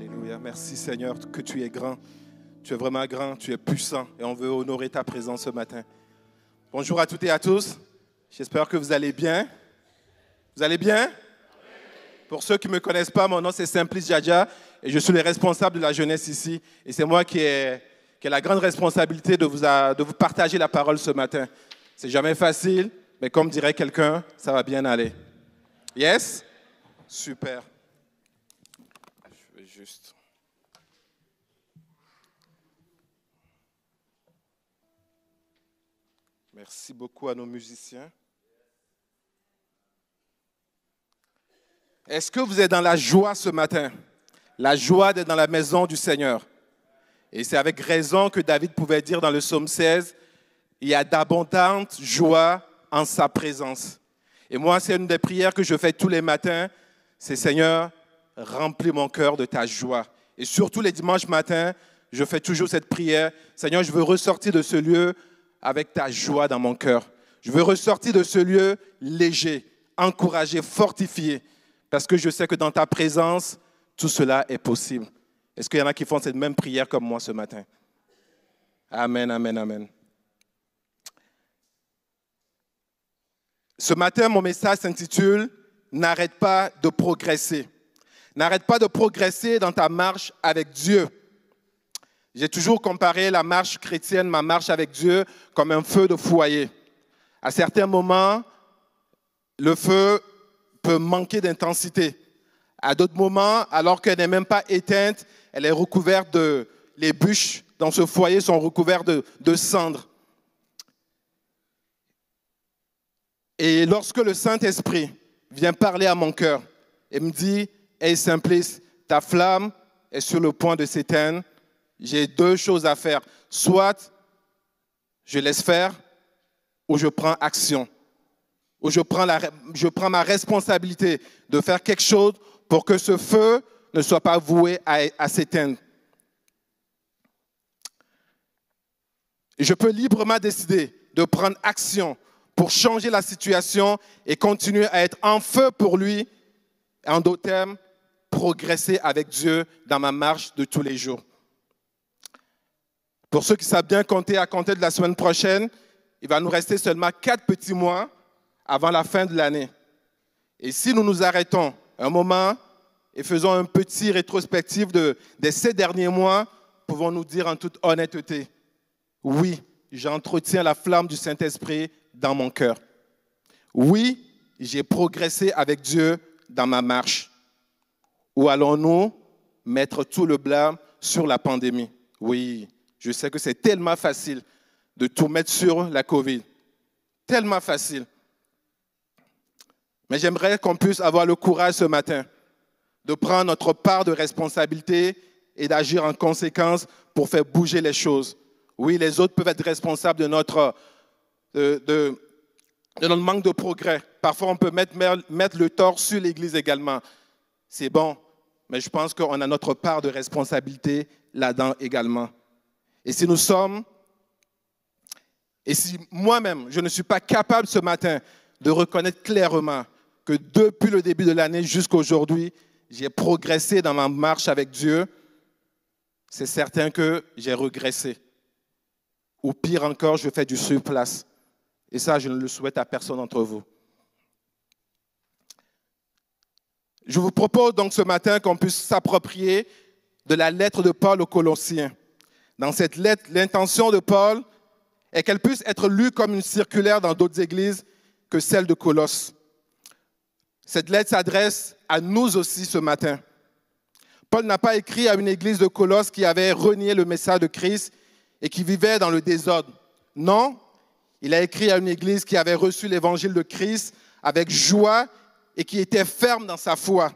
Alléluia. Merci Seigneur que tu es grand. Tu es vraiment grand, tu es puissant et on veut honorer ta présence ce matin. Bonjour à toutes et à tous. J'espère que vous allez bien. Vous allez bien? Pour ceux qui ne me connaissent pas, mon nom c'est Simplice Djadja et je suis le responsable de la jeunesse ici. Et c'est moi qui ai, qui la grande responsabilité de vous, de vous partager la parole ce matin. C'est jamais facile, mais comme dirait quelqu'un, ça va bien aller. Yes? Super. Je vais juste. Merci beaucoup à nos musiciens. Est-ce que vous êtes dans la joie ce matin? La joie d'être dans la maison du Seigneur. Et c'est avec raison que David pouvait dire dans le psaume 16, il y a d'abondantes joie en sa présence. Et moi, c'est une des prières que je fais tous les matins, c'est Seigneur, remplis mon cœur de ta joie. Et surtout les dimanches matins, je fais toujours cette prière, Seigneur, je veux ressortir de ce lieu avec ta joie dans mon cœur. Je veux ressortir de ce lieu léger, encouragé, fortifié, parce que je sais que dans ta présence, tout cela est possible. Est-ce qu'il y en a qui font cette même prière comme moi ce matin? Amen, amen, amen. Ce matin, mon message s'intitule N'arrête pas de progresser. N'arrête pas de progresser dans ta marche avec Dieu. J'ai toujours comparé la marche chrétienne, ma marche avec Dieu, comme un feu de foyer. À certains moments, le feu peut manquer d'intensité. À d'autres moments, alors qu'elle n'est même pas éteinte, elle est recouverte de... Les bûches dans ce foyer sont recouvertes de, cendres. Et lorsque le Saint-Esprit vient parler à mon cœur et me dit, Hey Simplice, ta flamme est sur le point de s'éteindre, j'ai deux choses à faire. Soit je laisse faire ou je prends action. Ou je prends, la, je prends ma responsabilité de faire quelque chose pour que ce feu ne soit pas voué à, à s'éteindre. Je peux librement décider de prendre action pour changer la situation et continuer à être en feu pour lui. En d'autres termes, progresser avec Dieu dans ma marche de tous les jours. Pour ceux qui savent bien compter, à compter de la semaine prochaine, il va nous rester seulement quatre petits mois avant la fin de l'année. Et si nous nous arrêtons un moment et faisons un petit rétrospectif de, de ces derniers mois, pouvons-nous dire en toute honnêteté, oui, j'entretiens la flamme du Saint-Esprit dans mon cœur. Oui, j'ai progressé avec Dieu dans ma marche. Ou allons-nous mettre tout le blâme sur la pandémie? Oui, je sais que c'est tellement facile de tout mettre sur la COVID. Tellement facile. Mais j'aimerais qu'on puisse avoir le courage ce matin de prendre notre part de responsabilité et d'agir en conséquence pour faire bouger les choses. Oui, les autres peuvent être responsables de notre, de, notre manque de progrès. Parfois, on peut mettre, mettre le tort sur l'Église également. C'est bon, mais je pense qu'on a notre part de responsabilité là-dedans également. Et si nous sommes, et si moi-même, je ne suis pas capable ce matin de reconnaître clairement que depuis le début de l'année jusqu'à aujourd'hui, j'ai progressé dans ma marche avec Dieu, c'est certain que j'ai regressé. Ou pire encore, je fais du surplace. Et ça, je ne le souhaite à personne d'entre vous. Je vous propose donc ce matin qu'on puisse s'approprier de la lettre de Paul aux Colossiens. Dans cette lettre, l'intention de Paul est qu'elle puisse être lue comme une circulaire dans d'autres églises que celle de Colosse. Cette lettre s'adresse à nous aussi ce matin. Paul n'a pas écrit à une église de Colosse qui avait renié le message de Christ et qui vivait dans le désordre. Non, il a écrit à une église qui avait reçu l'évangile de Christ avec joie et qui était ferme dans sa foi.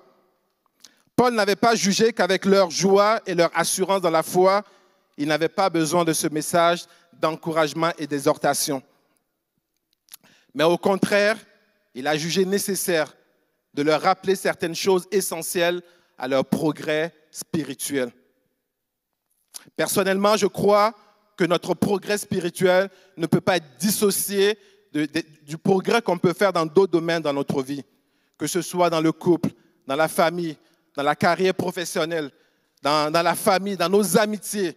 Paul n'avait pas jugé qu'avec leur joie et leur assurance dans la foi, ils n'avaient pas besoin de ce message d'encouragement et d'exhortation. Mais au contraire, il a jugé nécessaire de leur rappeler certaines choses essentielles à leur progrès spirituel. Personnellement, je crois que notre progrès spirituel ne peut pas être dissocié du progrès qu'on peut faire dans d'autres domaines dans notre vie, que ce soit dans le couple, dans la famille, dans la carrière professionnelle, dans la famille, dans nos amitiés,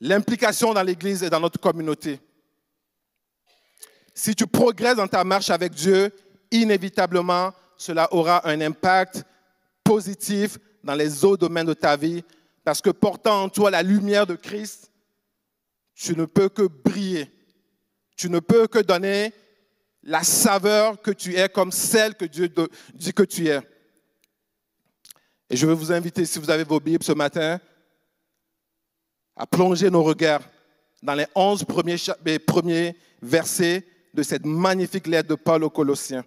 l'implication dans l'Église et dans notre communauté. Si tu progresses dans ta marche avec Dieu, inévitablement, cela aura un impact positif dans les autres domaines de ta vie, parce que portant en toi la lumière de Christ, tu ne peux que briller. Tu ne peux que donner la saveur que tu es comme celle que Dieu dit que tu es. Et je veux vous inviter, si vous avez vos Bibles ce matin, à plonger nos regards dans les onze premiers, versets de cette magnifique lettre de Paul aux Colossiens.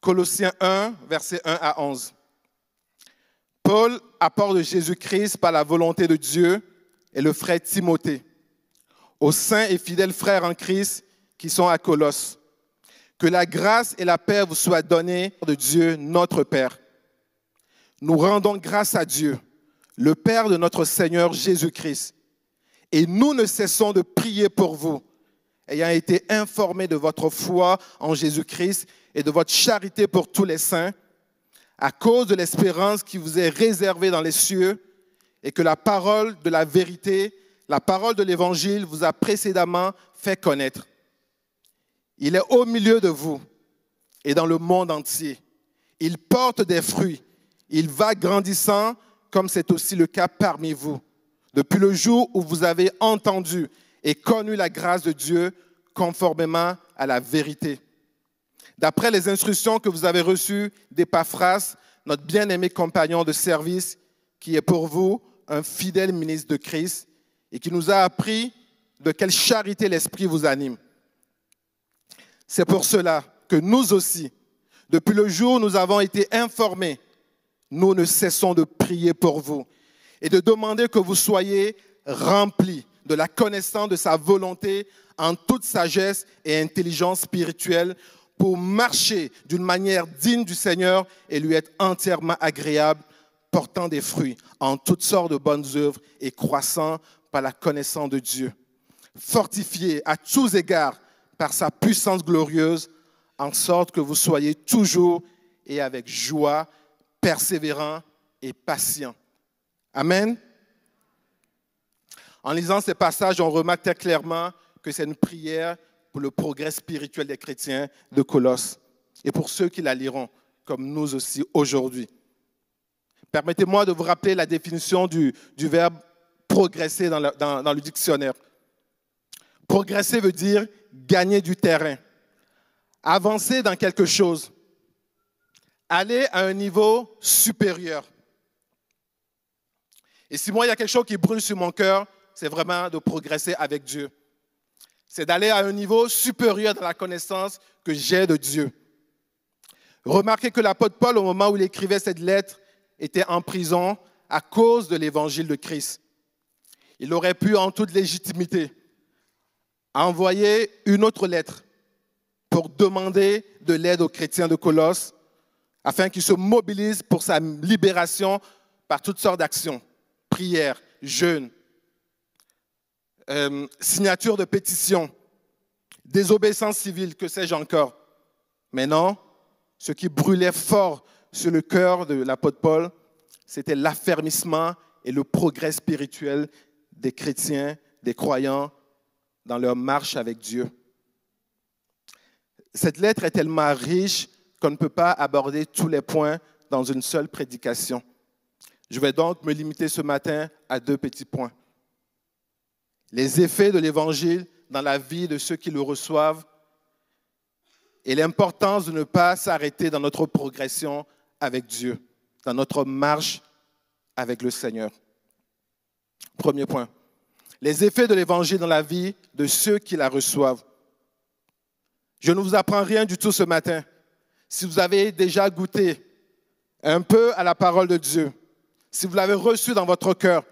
Colossiens 1, versets 1 à 11. Paul, apporte de Jésus-Christ par la volonté de Dieu, et le frère Timothée, aux saints et fidèles frères en Christ qui sont à Colosse. Que la grâce et la paix vous soient données de Dieu, notre Père. Nous rendons grâce à Dieu, le Père de notre Seigneur Jésus-Christ. Et nous ne cessons de prier pour vous, ayant été informés de votre foi en Jésus-Christ et de votre charité pour tous les saints, à cause de l'espérance qui vous est réservée dans les cieux, et que la parole de la vérité, la parole de l'Évangile vous a précédemment fait connaître. Il est au milieu de vous et dans le monde entier. Il porte des fruits. Il va grandissant comme c'est aussi le cas parmi vous. Depuis le jour où vous avez entendu et connu la grâce de Dieu conformément à la vérité. D'après les instructions que vous avez reçues d'Epaphras, notre bien-aimé compagnon de service, qui est pour vous un fidèle ministre de Christ et qui nous a appris de quelle charité l'Esprit vous anime. C'est pour cela que nous aussi, depuis le jour où nous avons été informés, nous ne cessons de prier pour vous et de demander que vous soyez remplis de la connaissance de sa volonté en toute sagesse et intelligence spirituelle pour marcher d'une manière digne du Seigneur et lui être entièrement agréable, portant des fruits en toutes sortes de bonnes œuvres et croissant par la connaissance de Dieu. Fortifié à tous égards par sa puissance glorieuse, en sorte que vous soyez toujours et avec joie, persévérants et patients. Amen. En lisant ces passages, on remarque très clairement que c'est une prière pour le progrès spirituel des chrétiens de Colosse et pour ceux qui la liront, comme nous aussi aujourd'hui. Permettez-moi de vous rappeler la définition du, verbe progresser dans le dictionnaire. Progresser veut dire gagner du terrain, avancer dans quelque chose, aller à un niveau supérieur. Et si moi, il y a quelque chose qui brûle sur mon cœur, c'est vraiment de progresser avec Dieu c'est d'aller à un niveau supérieur dans la connaissance que j'ai de Dieu. Remarquez que l'apôtre Paul, au moment où il écrivait cette lettre, était en prison à cause de l'évangile de Christ. Il aurait pu, en toute légitimité, envoyer une autre lettre pour demander de l'aide aux chrétiens de Colosse, afin qu'ils se mobilisent pour sa libération par toutes sortes d'actions, prières, jeûnes, euh, signature de pétition, désobéissance civile, que sais-je encore. Mais non, ce qui brûlait fort sur le cœur de l'apôtre Paul, c'était l'affermissement et le progrès spirituel des chrétiens, des croyants dans leur marche avec Dieu. Cette lettre est tellement riche qu'on ne peut pas aborder tous les points dans une seule prédication. Je vais donc me limiter ce matin à deux petits points les effets de l'Évangile dans la vie de ceux qui le reçoivent et l'importance de ne pas s'arrêter dans notre progression avec Dieu, dans notre marche avec le Seigneur. Premier point. Les effets de l'Évangile dans la vie de ceux qui la reçoivent. Je ne vous apprends rien du tout ce matin. Si vous avez déjà goûté un peu à la parole de Dieu, si vous l'avez reçue dans votre cœur,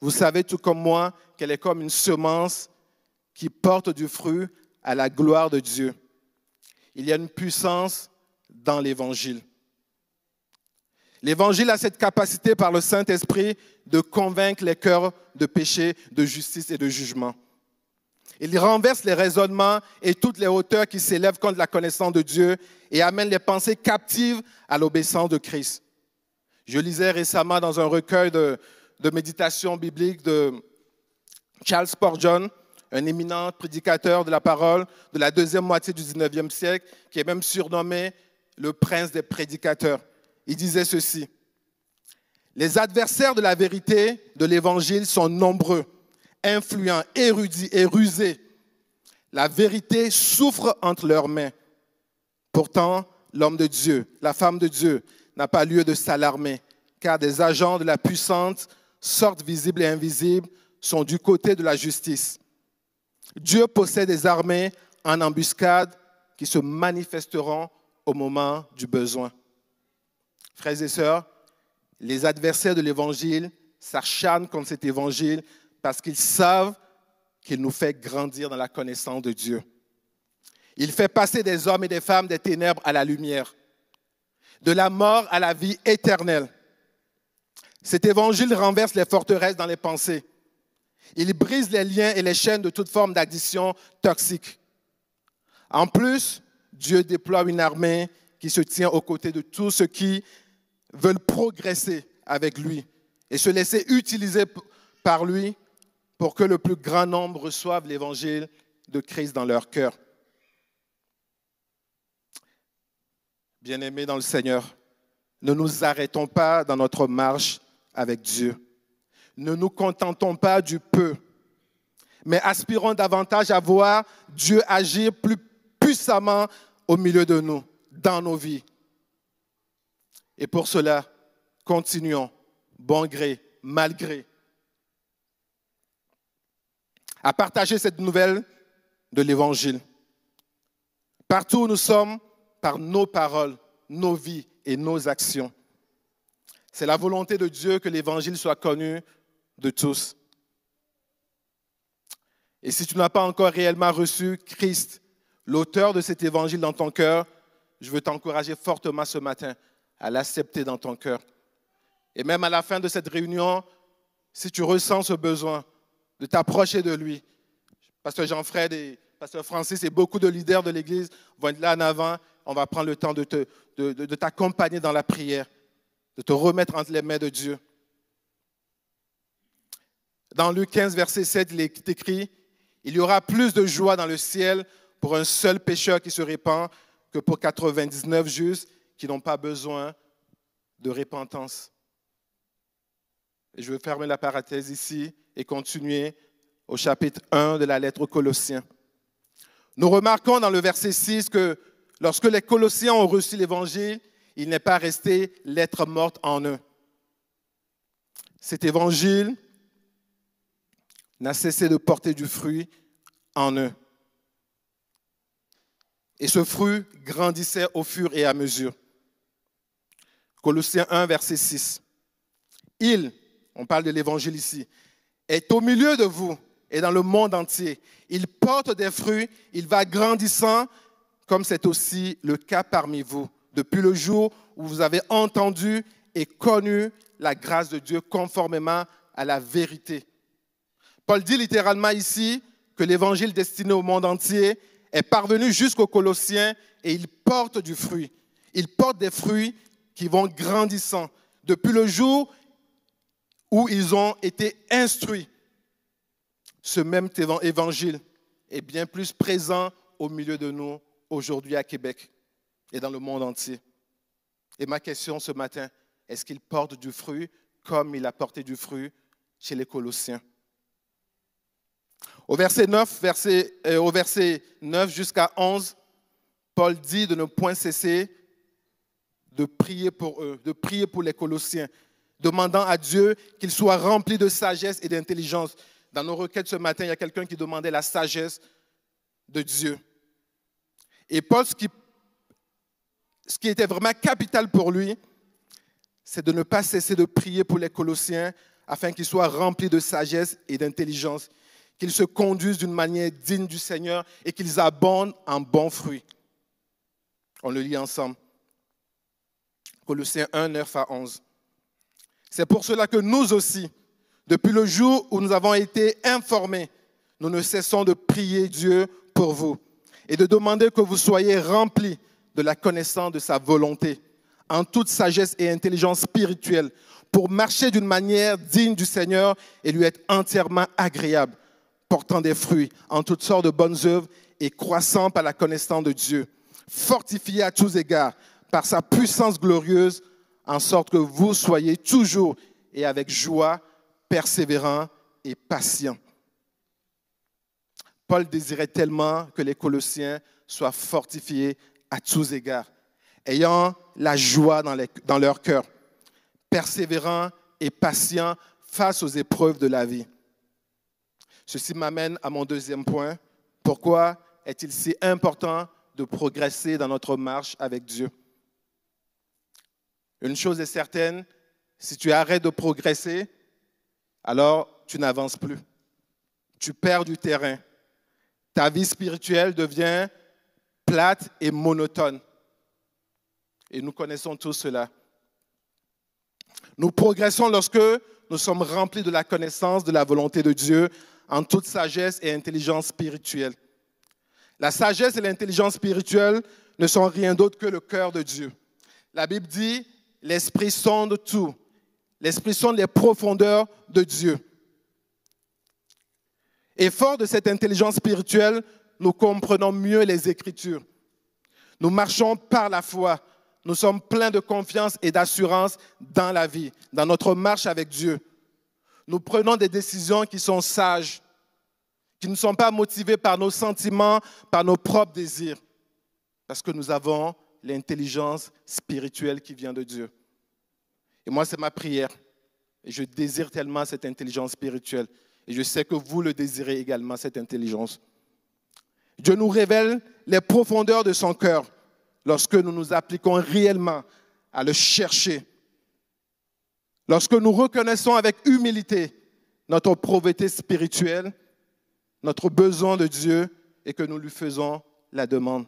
vous savez tout comme moi qu'elle est comme une semence qui porte du fruit à la gloire de Dieu. Il y a une puissance dans l'Évangile. L'Évangile a cette capacité par le Saint-Esprit de convaincre les cœurs de péché, de justice et de jugement. Il renverse les raisonnements et toutes les hauteurs qui s'élèvent contre la connaissance de Dieu et amène les pensées captives à l'obéissance de Christ. Je lisais récemment dans un recueil de, de méditation biblique de Charles Spurgeon, un éminent prédicateur de la parole de la deuxième moitié du 19e siècle, qui est même surnommé le prince des prédicateurs. Il disait ceci, Les adversaires de la vérité de l'Évangile sont nombreux influents, érudits et rusés. La vérité souffre entre leurs mains. Pourtant, l'homme de Dieu, la femme de Dieu, n'a pas lieu de s'alarmer, car des agents de la puissante, sortes visibles et invisibles, sont du côté de la justice. Dieu possède des armées en embuscade qui se manifesteront au moment du besoin. Frères et sœurs, les adversaires de l'Évangile s'acharnent contre cet Évangile parce qu'ils savent qu'il nous fait grandir dans la connaissance de Dieu. Il fait passer des hommes et des femmes des ténèbres à la lumière, de la mort à la vie éternelle. Cet évangile renverse les forteresses dans les pensées. Il brise les liens et les chaînes de toute forme d'addition toxique. En plus, Dieu déploie une armée qui se tient aux côtés de tous ceux qui veulent progresser avec lui et se laisser utiliser par lui pour que le plus grand nombre reçoive l'évangile de Christ dans leur cœur. Bien-aimés dans le Seigneur, ne nous arrêtons pas dans notre marche avec Dieu. Ne nous contentons pas du peu, mais aspirons davantage à voir Dieu agir plus puissamment au milieu de nous, dans nos vies. Et pour cela, continuons, bon gré, malgré, à partager cette nouvelle de l'Évangile. Partout où nous sommes, par nos paroles, nos vies et nos actions. C'est la volonté de Dieu que l'Évangile soit connu de tous. Et si tu n'as pas encore réellement reçu Christ, l'auteur de cet Évangile dans ton cœur, je veux t'encourager fortement ce matin à l'accepter dans ton cœur. Et même à la fin de cette réunion, si tu ressens ce besoin, de t'approcher de lui. Pasteur Jean-Fred et Pasteur Francis et beaucoup de leaders de l'Église vont être là en avant. On va prendre le temps de, de t'accompagner dans la prière, de te remettre entre les mains de Dieu. Dans Luc 15, verset 7, il est écrit, Il y aura plus de joie dans le ciel pour un seul pécheur qui se répand que pour 99 justes qui n'ont pas besoin de repentance. Je vais fermer la parenthèse ici et continuer au chapitre 1 de la lettre aux Colossiens. Nous remarquons dans le verset 6 que lorsque les Colossiens ont reçu l'Évangile, il n'est pas resté lettre morte en eux. Cet Évangile n'a cessé de porter du fruit en eux. Et ce fruit grandissait au fur et à mesure. Colossiens 1, verset 6. Il, on parle de l'évangile ici, est au milieu de vous et dans le monde entier. Il porte des fruits, il va grandissant, comme c'est aussi le cas parmi vous, depuis le jour où vous avez entendu et connu la grâce de Dieu conformément à la vérité. Paul dit littéralement ici que l'évangile destiné au monde entier est parvenu jusqu'aux Colossiens et il porte du fruit. Il porte des fruits qui vont grandissant depuis le jour où ils ont été instruits. Ce même évangile est bien plus présent au milieu de nous aujourd'hui à Québec et dans le monde entier. Et ma question ce matin, est-ce qu'il porte du fruit comme il a porté du fruit chez les Colossiens? Au verset 9, verset, euh, au verset 9 jusqu'à 11, Paul dit de ne point cesser de prier pour eux, de prier pour les Colossiens, demandant à Dieu qu'il soit rempli de sagesse et d'intelligence. Dans nos requêtes ce matin, il y a quelqu'un qui demandait la sagesse de Dieu. Et Paul, ce qui, était vraiment capital pour lui, c'est de ne pas cesser de prier pour les Colossiens afin qu'ils soient remplis de sagesse et d'intelligence, qu'ils se conduisent d'une manière digne du Seigneur et qu'ils abondent en bons fruits. On le lit ensemble. Colossiens 1, 9 à 11. C'est pour cela que nous aussi, depuis le jour où nous avons été informés nous ne cessons de prier Dieu pour vous et de demander que vous soyez remplis de la connaissance de sa volonté, en toute sagesse et intelligence spirituelle, pour marcher d'une manière digne du Seigneur et lui être entièrement agréable, portant des fruits en toutes sortes de bonnes œuvres et croissant par la connaissance de Dieu, fortifié à tous égards par sa puissance glorieuse, en sorte que vous soyez toujours et avec joie, persévérants et patients. Paul désirait tellement que les Colossiens soient fortifiés à tous égards, ayant la joie dans, leur cœur, persévérants et patients face aux épreuves de la vie. Ceci m'amène à mon deuxième point. Pourquoi est-il si important de progresser dans notre marche avec Dieu? Une chose est certaine, si tu arrêtes de progresser, alors tu n'avances plus. Tu perds du terrain. Ta vie spirituelle devient plate et monotone. Et nous connaissons tous cela. Nous progressons lorsque nous sommes remplis de la connaissance de la volonté de Dieu en toute sagesse et intelligence spirituelle. La sagesse et l'intelligence spirituelle ne sont rien d'autre que le cœur de Dieu. La Bible dit, l'Esprit sonde tout. L'Esprit sonde les profondeurs de Dieu. Et fort de cette intelligence spirituelle, nous comprenons mieux les Écritures. Nous marchons par la foi. Nous sommes pleins de confiance et d'assurance dans la vie, dans notre marche avec Dieu. Nous prenons des décisions qui sont sages, qui ne sont pas motivées par nos sentiments, par nos propres désirs, parce que nous avons l'intelligence spirituelle qui vient de Dieu. Et moi, c'est ma prière. Je désire tellement cette intelligence spirituelle. Et je sais que vous le désirez également, cette intelligence. Dieu nous révèle les profondeurs de son cœur lorsque nous nous appliquons réellement à le chercher. Lorsque nous reconnaissons avec humilité notre pauvreté spirituelle, notre besoin de Dieu et que nous lui faisons la demande.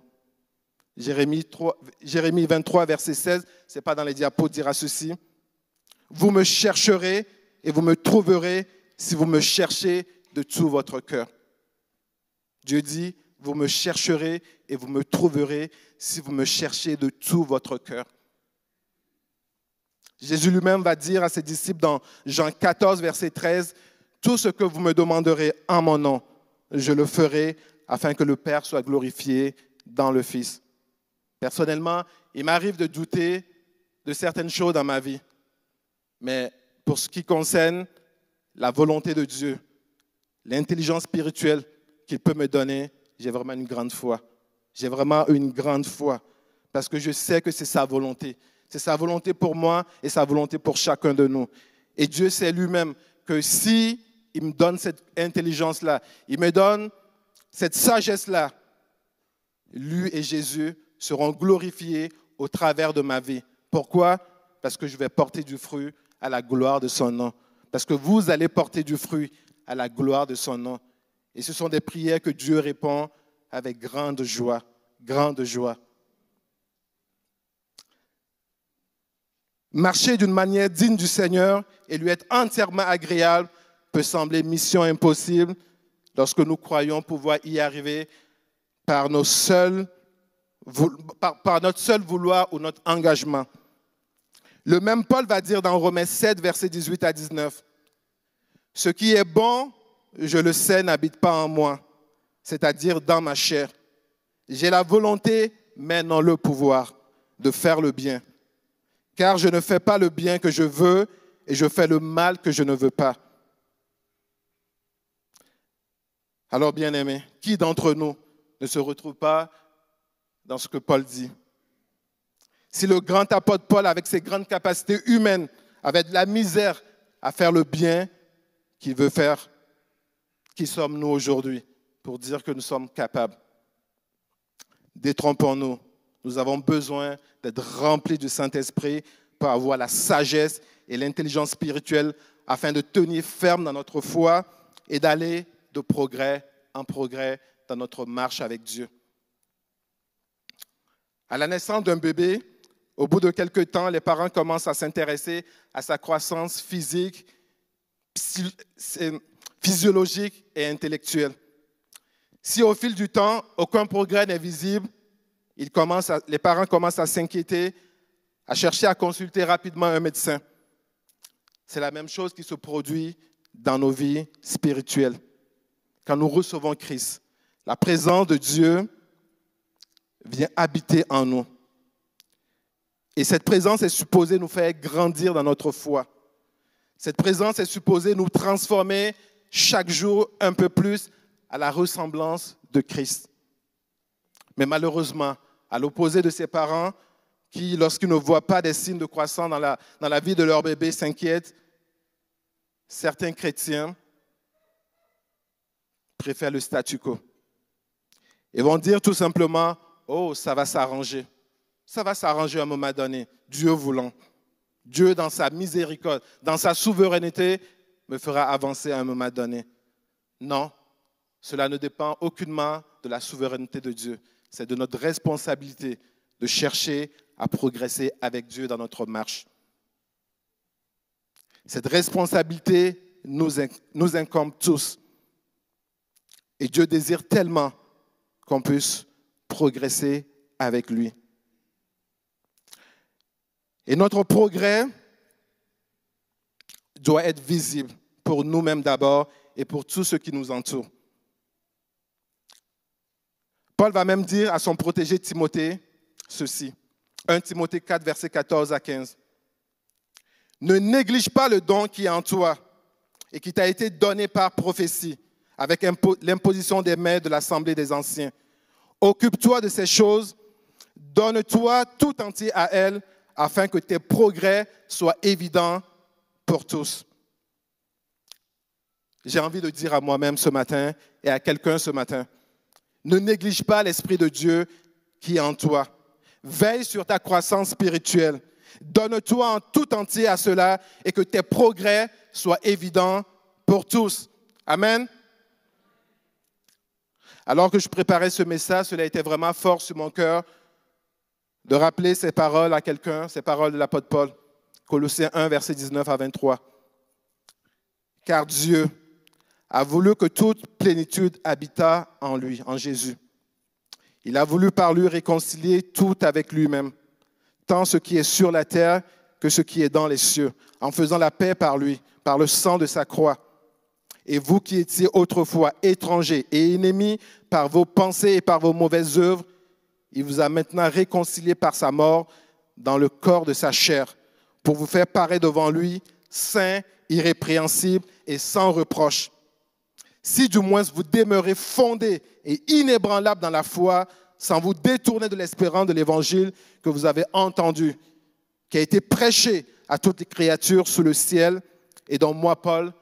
Jérémie, 3, Jérémie 23, verset 16, ce n'est pas dans les diapos, dira ceci. Vous me chercherez et vous me trouverez si vous me cherchez de tout votre cœur. Dieu dit, vous me chercherez et vous me trouverez si vous me cherchez de tout votre cœur. Jésus lui-même va dire à ses disciples dans Jean 14, verset 13, Tout ce que vous me demanderez en mon nom, je le ferai afin que le Père soit glorifié dans le Fils. Personnellement, il m'arrive de douter de certaines choses dans ma vie. Mais pour ce qui concerne la volonté de Dieu, l'intelligence spirituelle qu'il peut me donner, j'ai vraiment une grande foi. J'ai vraiment une grande foi parce que je sais que c'est sa volonté. C'est sa volonté pour moi et sa volonté pour chacun de nous. Et Dieu sait lui-même que si il me donne cette intelligence-là, il me donne cette sagesse-là, lui et Jésus seront glorifiés au travers de ma vie. Pourquoi? Parce que je vais porter du fruit à la gloire de son nom. Parce que vous allez porter du fruit à la gloire de son nom. Et ce sont des prières que Dieu répond avec grande joie, grande joie. Marcher d'une manière digne du Seigneur et lui être entièrement agréable peut sembler mission impossible lorsque nous croyons pouvoir y arriver par, nos seuls, par, notre seul vouloir ou notre engagement. Le même Paul va dire dans Romains 7, versets 18 à 19, Ce qui est bon, je le sais, n'habite pas en moi, c'est-à-dire dans ma chair. J'ai la volonté, mais non le pouvoir de faire le bien. Car je ne fais pas le bien que je veux et je fais le mal que je ne veux pas. Alors, bien aimé, qui d'entre nous ne se retrouve pas dans ce que Paul dit si le grand apôtre Paul, avec ses grandes capacités humaines, avait de la misère à faire le bien qu'il veut faire, qui sommes-nous aujourd'hui pour dire que nous sommes capables? Détrompons-nous. Nous avons besoin d'être remplis du Saint-Esprit pour avoir la sagesse et l'intelligence spirituelle afin de tenir ferme dans notre foi et d'aller de progrès en progrès dans notre marche avec Dieu. À la naissance d'un bébé, au bout de quelques temps, les parents commencent à s'intéresser à sa croissance physique, physiologique et intellectuelle. Si au fil du temps, aucun progrès n'est visible, les parents commencent à s'inquiéter, à chercher à consulter rapidement un médecin. C'est la même chose qui se produit dans nos vies spirituelles. Quand nous recevons Christ, la présence de Dieu vient habiter en nous. Et cette présence est supposée nous faire grandir dans notre foi. Cette présence est supposée nous transformer chaque jour un peu plus à la ressemblance de Christ. Mais malheureusement, à l'opposé de ses parents, qui, lorsqu'ils ne voient pas des signes de croissance dans la, dans la vie de leur bébé, s'inquiètent, certains chrétiens préfèrent le statu quo. Ils vont dire tout simplement, oh, ça va s'arranger. Ça va s'arranger à un moment donné, Dieu voulant. Dieu, dans sa miséricorde, dans sa souveraineté, me fera avancer à un moment donné. Non, cela ne dépend aucunement de la souveraineté de Dieu. C'est de notre responsabilité de chercher à progresser avec Dieu dans notre marche. Cette responsabilité nous, nous incombe tous. Et Dieu désire tellement qu'on puisse progresser avec lui. Et notre progrès doit être visible pour nous-mêmes d'abord et pour tous ceux qui nous entourent. Paul va même dire à son protégé Timothée ceci. 1 Timothée 4, verset 14 à 15. Ne néglige pas le don qui est en toi et qui t'a été donné par prophétie avec l'imposition des mains de l'Assemblée des anciens. Occupe-toi de ces choses, donne-toi tout entier à elles afin que tes progrès soient évidents pour tous. J'ai envie de dire à moi-même ce matin et à quelqu'un ce matin, ne néglige pas l'Esprit de Dieu qui est en toi. Veille sur ta croissance spirituelle. Donne-toi en tout entier à cela et que tes progrès soient évidents pour tous. Amen. Alors que je préparais ce message, cela était vraiment fort sur mon cœur de rappeler ces paroles à quelqu'un, ces paroles de l'apôtre Paul. Colossiens 1, verset 19 à 23. Car Dieu a voulu que toute plénitude habitât en lui, en Jésus. Il a voulu par lui réconcilier tout avec lui-même, tant ce qui est sur la terre que ce qui est dans les cieux, en faisant la paix par lui, par le sang de sa croix. Et vous qui étiez autrefois étrangers et ennemis par vos pensées et par vos mauvaises œuvres, il vous a maintenant réconciliés par sa mort dans le corps de sa chair, pour vous faire paraître devant lui, saint, irrépréhensible et sans reproche. Si du moins vous demeurez fondé et inébranlable dans la foi, sans vous détourner de l'espérance de l'évangile que vous avez entendu, qui a été prêché à toutes les créatures sous le ciel, et dont moi, Paul,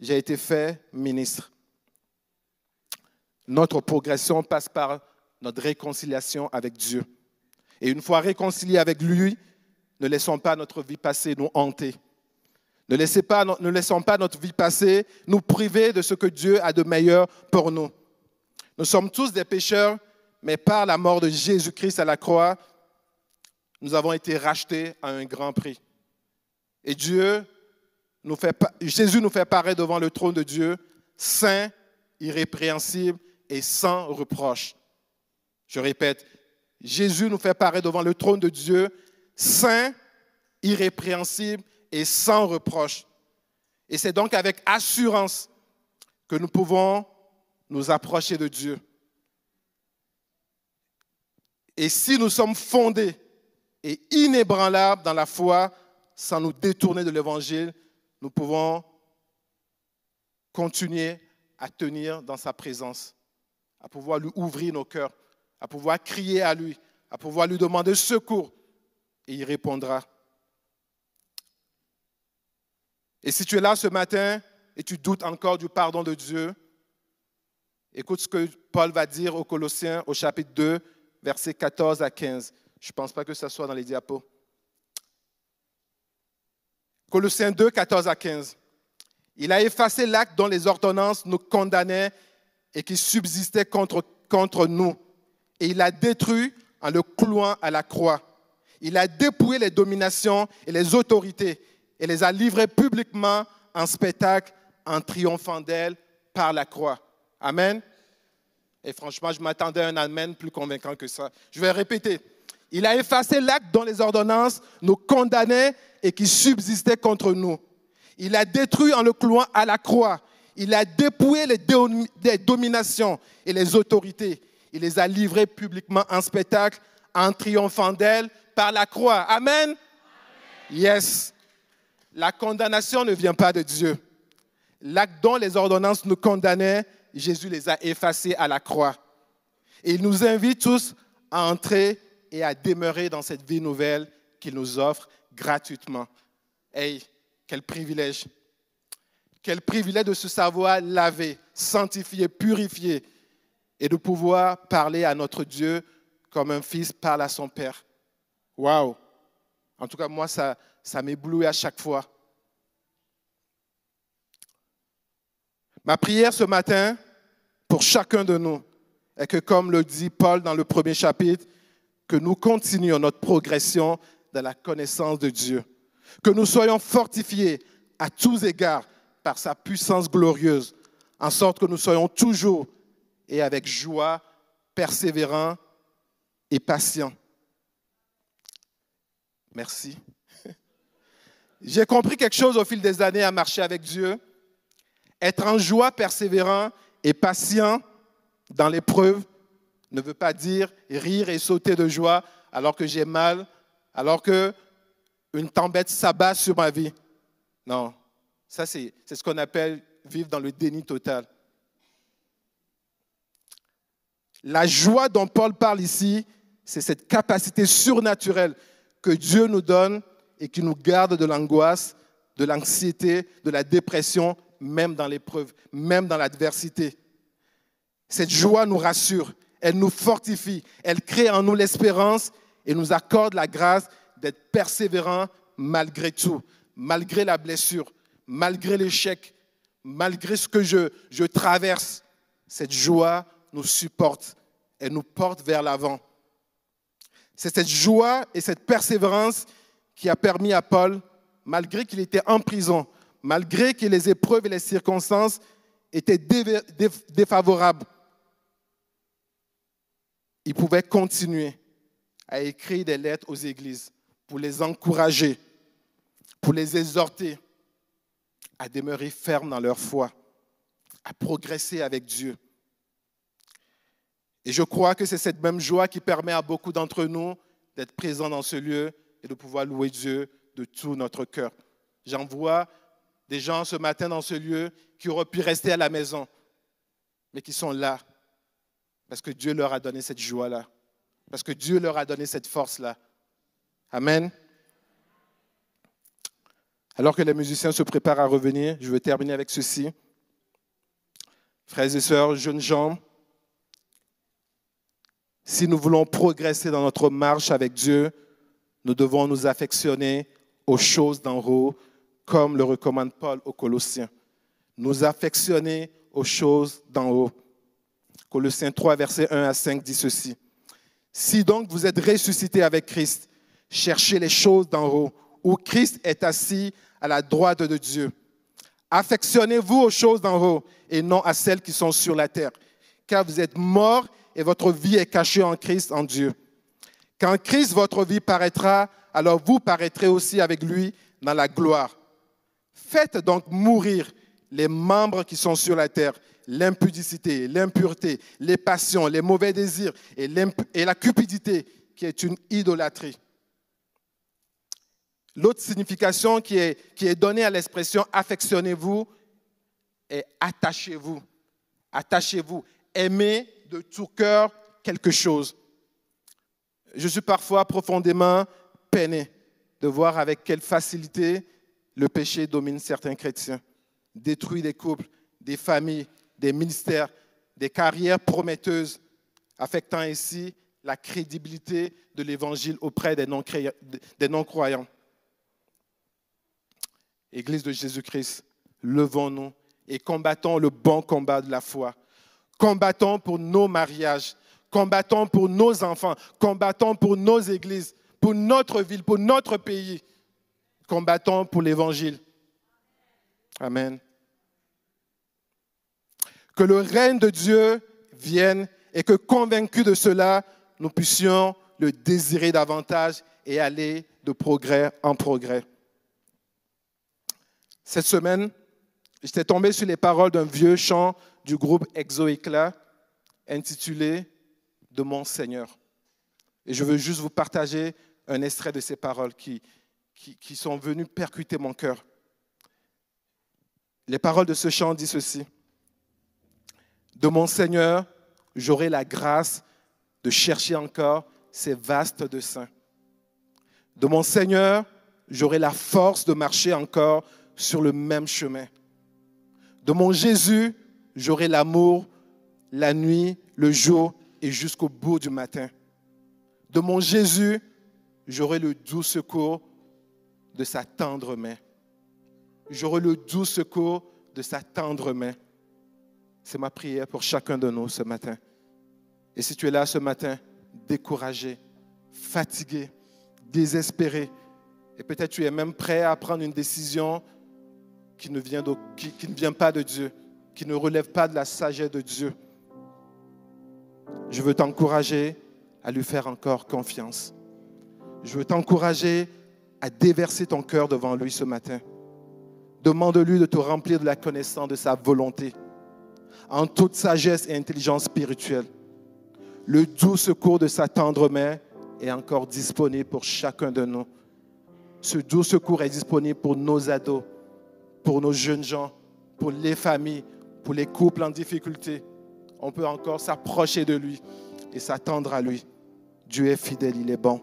j'ai été fait ministre. Notre progression passe par notre réconciliation avec Dieu. Et une fois réconciliés avec lui, ne laissons pas notre vie passée nous hanter. Ne, ne laissons pas notre vie passée nous priver de ce que Dieu a de meilleur pour nous. Nous sommes tous des pécheurs, mais par la mort de Jésus-Christ à la croix, nous avons été rachetés à un grand prix. Et Dieu Jésus nous fait paraître devant le trône de Dieu, saint, irrépréhensible et sans reproche. Je répète, Jésus nous fait paraître devant le trône de Dieu, saint, irrépréhensible et sans reproche. Et c'est donc avec assurance que nous pouvons nous approcher de Dieu. Et si nous sommes fondés et inébranlables dans la foi, sans nous détourner de l'Évangile, nous pouvons continuer à tenir dans sa présence, à pouvoir lui ouvrir nos cœurs, à pouvoir crier à lui, à pouvoir lui demander secours, et il répondra. Et si tu es là ce matin et tu doutes encore du pardon de Dieu, écoute ce que Paul va dire aux Colossiens au chapitre 2, versets 14 à 15. Je ne pense pas que ce soit dans les diapos. Colossiens 2, 14 à 15. Il a effacé l'acte dont les ordonnances nous condamnaient et qui subsistait contre, contre nous. Et il a détruit en le clouant à la croix. Il a dépouillé les dominations et les autorités et les a livrés publiquement en spectacle en triomphant d'elle par la croix. Amen. Et franchement, je m'attendais à un Amen plus convaincant que ça. Je vais répéter. Il a effacé l'acte dont les ordonnances nous condamnaient et qui subsistait contre nous. Il a détruit en le clouant à la croix. Il a dépouillé les, dominations et les autorités. Il les a livrées publiquement en spectacle en triomphant d'elles par la croix. Amen. Yes. La condamnation ne vient pas de Dieu. L'acte dont les ordonnances nous condamnaient, Jésus les a effacés à la croix. Et il nous invite tous à entrer et à demeurer dans cette vie nouvelle qu'il nous offre gratuitement. Hey, quel privilège. Quel privilège de se savoir laver, sanctifier, purifier et de pouvoir parler à notre Dieu comme un fils parle à son père. Waouh! En tout cas, moi, ça, ça m'éblouit à chaque fois. Ma prière ce matin pour chacun de nous est que, comme le dit Paul dans le premier chapitre, que nous continuions notre progression dans la connaissance de Dieu, que nous soyons fortifiés à tous égards par sa puissance glorieuse, en sorte que nous soyons toujours et avec joie persévérants et patients. Merci. J'ai compris quelque chose au fil des années à marcher avec Dieu. Être en joie, persévérant et patient dans l'épreuve ne veut pas dire rire et sauter de joie alors que j'ai mal, alors que une tempête s'abat sur ma vie. Non, ça c'est ce qu'on appelle vivre dans le déni total. La joie dont Paul parle ici, c'est cette capacité surnaturelle que Dieu nous donne et qui nous garde de l'angoisse, de l'anxiété, de la dépression, même dans l'épreuve, même dans l'adversité. Cette joie nous rassure, elle nous fortifie, elle crée en nous l'espérance et nous accorde la grâce d'être persévérants malgré tout, malgré la blessure, malgré l'échec, malgré ce que je, je traverse. Cette joie nous supporte, elle nous porte vers l'avant. C'est cette joie et cette persévérance qui a permis à Paul, malgré qu'il était en prison, malgré que les épreuves et les circonstances étaient défavorables, il pouvait continuer à écrire des lettres aux églises pour les encourager, pour les exhorter à demeurer fermes dans leur foi, à progresser avec Dieu. Et je crois que c'est cette même joie qui permet à beaucoup d'entre nous d'être présents dans ce lieu et de pouvoir louer Dieu de tout notre cœur. J'en vois des gens ce matin dans ce lieu qui auraient pu rester à la maison, mais qui sont là parce que Dieu leur a donné cette joie-là, parce que Dieu leur a donné cette force-là. Amen. Alors que les musiciens se préparent à revenir, je veux terminer avec ceci. Frères et sœurs, jeunes gens, si nous voulons progresser dans notre marche avec Dieu, nous devons nous affectionner aux choses d'en haut, comme le recommande Paul aux Colossiens. Nous affectionner aux choses d'en haut. Colossiens 3, versets 1 à 5 dit ceci. Si donc vous êtes ressuscité avec Christ, cherchez les choses d'en haut, où Christ est assis à la droite de Dieu. Affectionnez-vous aux choses d'en haut et non à celles qui sont sur la terre, car vous êtes morts et votre vie est cachée en Christ, en Dieu. Quand Christ, votre vie, paraîtra, alors vous paraîtrez aussi avec lui dans la gloire. Faites donc mourir les membres qui sont sur la terre, l'impudicité, l'impureté, les passions, les mauvais désirs et, la cupidité, qui est une idolâtrie. L'autre signification qui est, qui est donnée à l'expression affectionnez-vous est attachez-vous. Attachez-vous. Aimez de tout cœur quelque chose. Je suis parfois profondément peiné de voir avec quelle facilité le péché domine certains chrétiens, détruit des couples, des familles, des ministères, des carrières prometteuses, affectant ainsi la crédibilité de l'Évangile auprès des non-croyants. Église de Jésus-Christ, levons-nous et combattons le bon combat de la foi. Combattons pour nos mariages, combattons pour nos enfants, combattons pour nos églises, pour notre ville, pour notre pays. Combattons pour l'Évangile. Amen. Que le règne de Dieu vienne et que convaincus de cela, nous puissions le désirer davantage et aller de progrès en progrès. Cette semaine, j'étais tombé sur les paroles d'un vieux chant du groupe Exoéclat intitulé De mon Seigneur. Et je veux juste vous partager un extrait de ces paroles qui, sont venues percuter mon cœur. Les paroles de ce chant disent ceci. De mon Seigneur, j'aurai la grâce de chercher encore ces vastes desseins. De mon Seigneur, j'aurai la force de marcher encore sur le même chemin. De mon Jésus, j'aurai l'amour la nuit, le jour et jusqu'au bout du matin. De mon Jésus, j'aurai le doux secours de sa tendre main. J'aurai le doux secours de sa tendre main. C'est ma prière pour chacun de nous ce matin. Et si tu es là ce matin, découragé, fatigué, désespéré, et peut-être tu es même prêt à prendre une décision qui ne, vient pas de Dieu, qui ne relève pas de la sagesse de Dieu, je veux t'encourager à lui faire encore confiance. Je veux t'encourager à déverser ton cœur devant lui ce matin. Demande-lui de te remplir de la connaissance de sa volonté, en toute sagesse et intelligence spirituelle. Le doux secours de sa tendre main est encore disponible pour chacun de nous. Ce doux secours est disponible pour nos ados, pour nos jeunes gens, pour les familles, pour les couples en difficulté. On peut encore s'approcher de lui et s'attendre à lui. Dieu est fidèle, il est bon.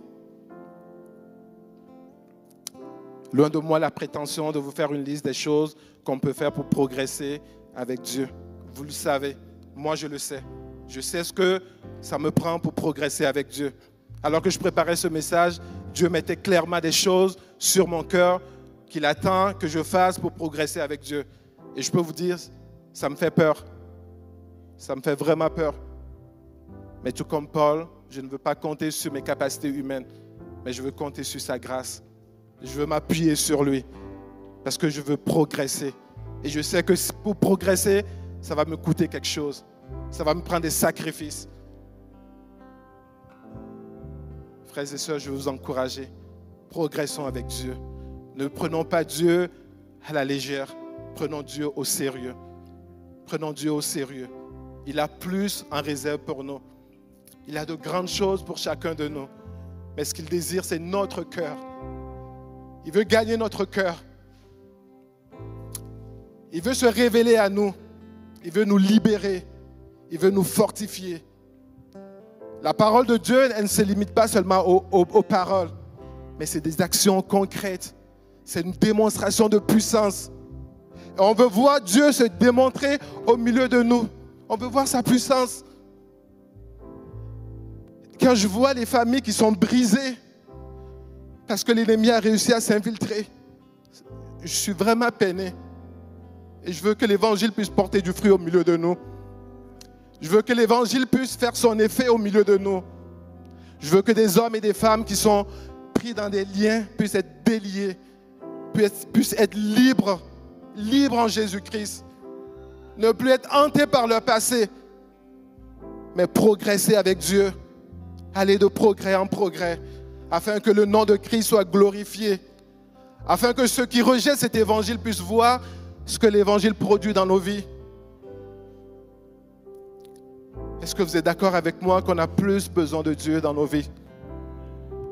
Loin de moi la prétention de vous faire une liste des choses qu'on peut faire pour progresser avec Dieu. Vous le savez, moi je le sais. Je sais ce que ça me prend pour progresser avec Dieu. Alors que je préparais ce message, Dieu mettait clairement des choses sur mon cœur qu'il attend que je fasse pour progresser avec Dieu. Et je peux vous dire, ça me fait peur. Ça me fait vraiment peur. Mais tout comme Paul, je ne veux pas compter sur mes capacités humaines, mais je veux compter sur sa grâce. Je veux m'appuyer sur lui parce que je veux progresser. Et je sais que pour progresser, ça va me coûter quelque chose. Ça va me prendre des sacrifices. Frères et sœurs, je veux vous encourager. Progressons avec Dieu. Ne prenons pas Dieu à la légère. Prenons Dieu au sérieux. Prenons Dieu au sérieux. Il a plus en réserve pour nous. Il a de grandes choses pour chacun de nous. Mais ce qu'il désire, c'est notre cœur. Il veut gagner notre cœur. Il veut se révéler à nous. Il veut nous libérer. Il veut nous fortifier. La parole de Dieu, elle ne se limite pas seulement aux, paroles, mais c'est des actions concrètes. C'est une démonstration de puissance. on veut voir Dieu se démontrer au milieu de nous. On veut voir sa puissance. Quand je vois les familles qui sont brisées parce que l'ennemi a réussi à s'infiltrer, je suis vraiment peiné. Et je veux que l'évangile puisse porter du fruit au milieu de nous. Je veux que l'évangile puisse faire son effet au milieu de nous. Je veux que des hommes et des femmes qui sont pris dans des liens puissent être déliés, puissent, puissent être libres, libres en Jésus-Christ ne plus être hanté par leur passé, mais progresser avec Dieu, aller de progrès en progrès, afin que le nom de Christ soit glorifié, afin que ceux qui rejettent cet évangile puissent voir ce que l'évangile produit dans nos vies. Est-ce que vous êtes d'accord avec moi qu'on a plus besoin de Dieu dans nos vies?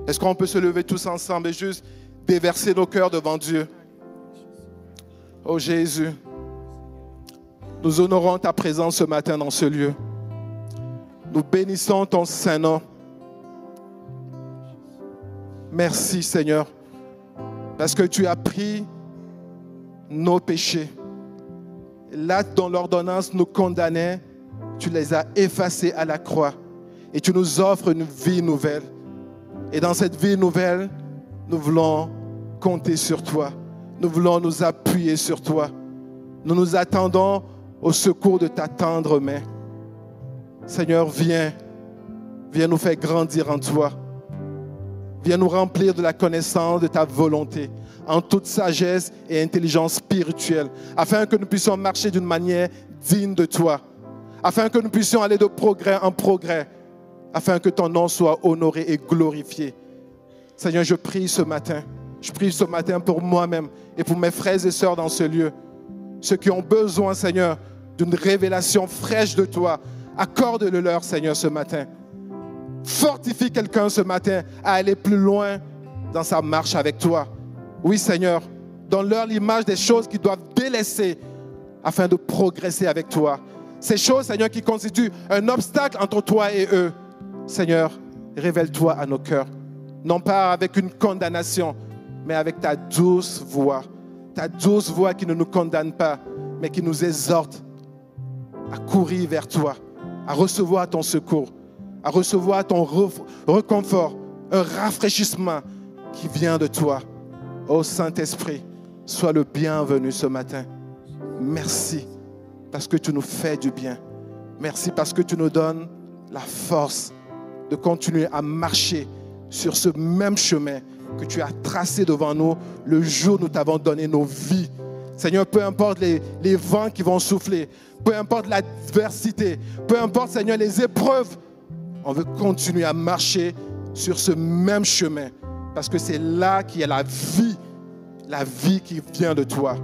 Est-ce qu'on peut se lever tous ensemble et juste déverser nos cœurs devant Dieu? Oh Jésus. Nous honorons ta présence ce matin dans ce lieu. Nous bénissons ton Saint-Nom. Merci Seigneur, parce que tu as pris nos péchés. Là dont l'ordonnance nous condamnait, tu les as effacés à la croix et tu nous offres une vie nouvelle. Et dans cette vie nouvelle, nous voulons compter sur toi. Nous voulons nous appuyer sur toi. Nous nous attendons au secours de ta tendre main. Seigneur, viens, viens nous faire grandir en toi. Viens nous remplir de la connaissance de ta volonté, en toute sagesse et intelligence spirituelle, afin que nous puissions marcher d'une manière digne de toi, afin que nous puissions aller de progrès en progrès, afin que ton nom soit honoré et glorifié. Seigneur, je prie ce matin, je prie ce matin pour moi-même et pour mes frères et sœurs dans ce lieu, ceux qui ont besoin, Seigneur, d'une révélation fraîche de toi. Accorde-le leur, Seigneur, ce matin. Fortifie quelqu'un ce matin à aller plus loin dans sa marche avec toi. Oui, Seigneur, donne-leur l'image des choses qu'ils doivent délaisser afin de progresser avec toi. Ces choses, Seigneur, qui constituent un obstacle entre toi et eux. Seigneur, révèle-toi à nos cœurs. Non pas avec une condamnation, mais avec ta douce voix. Ta douce voix qui ne nous condamne pas, mais qui nous exhorte à courir vers toi, à recevoir ton secours, à recevoir ton reconfort, un rafraîchissement qui vient de toi. Ô Saint-Esprit, sois le bienvenu ce matin. Merci parce que tu nous fais du bien. Merci parce que tu nous donnes la force de continuer à marcher sur ce même chemin que tu as tracé devant nous le jour où nous t'avons donné nos vies. Seigneur, peu importe les, les vents qui vont souffler, peu importe l'adversité, peu importe, Seigneur, les épreuves, on veut continuer à marcher sur ce même chemin parce que c'est là qu'il y a la vie, la vie qui vient de toi.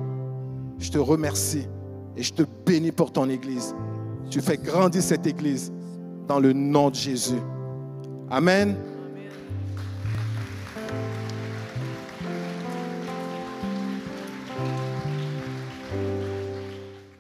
Je te remercie et je te bénis pour ton Église. Tu fais grandir cette Église dans le nom de Jésus. Amen.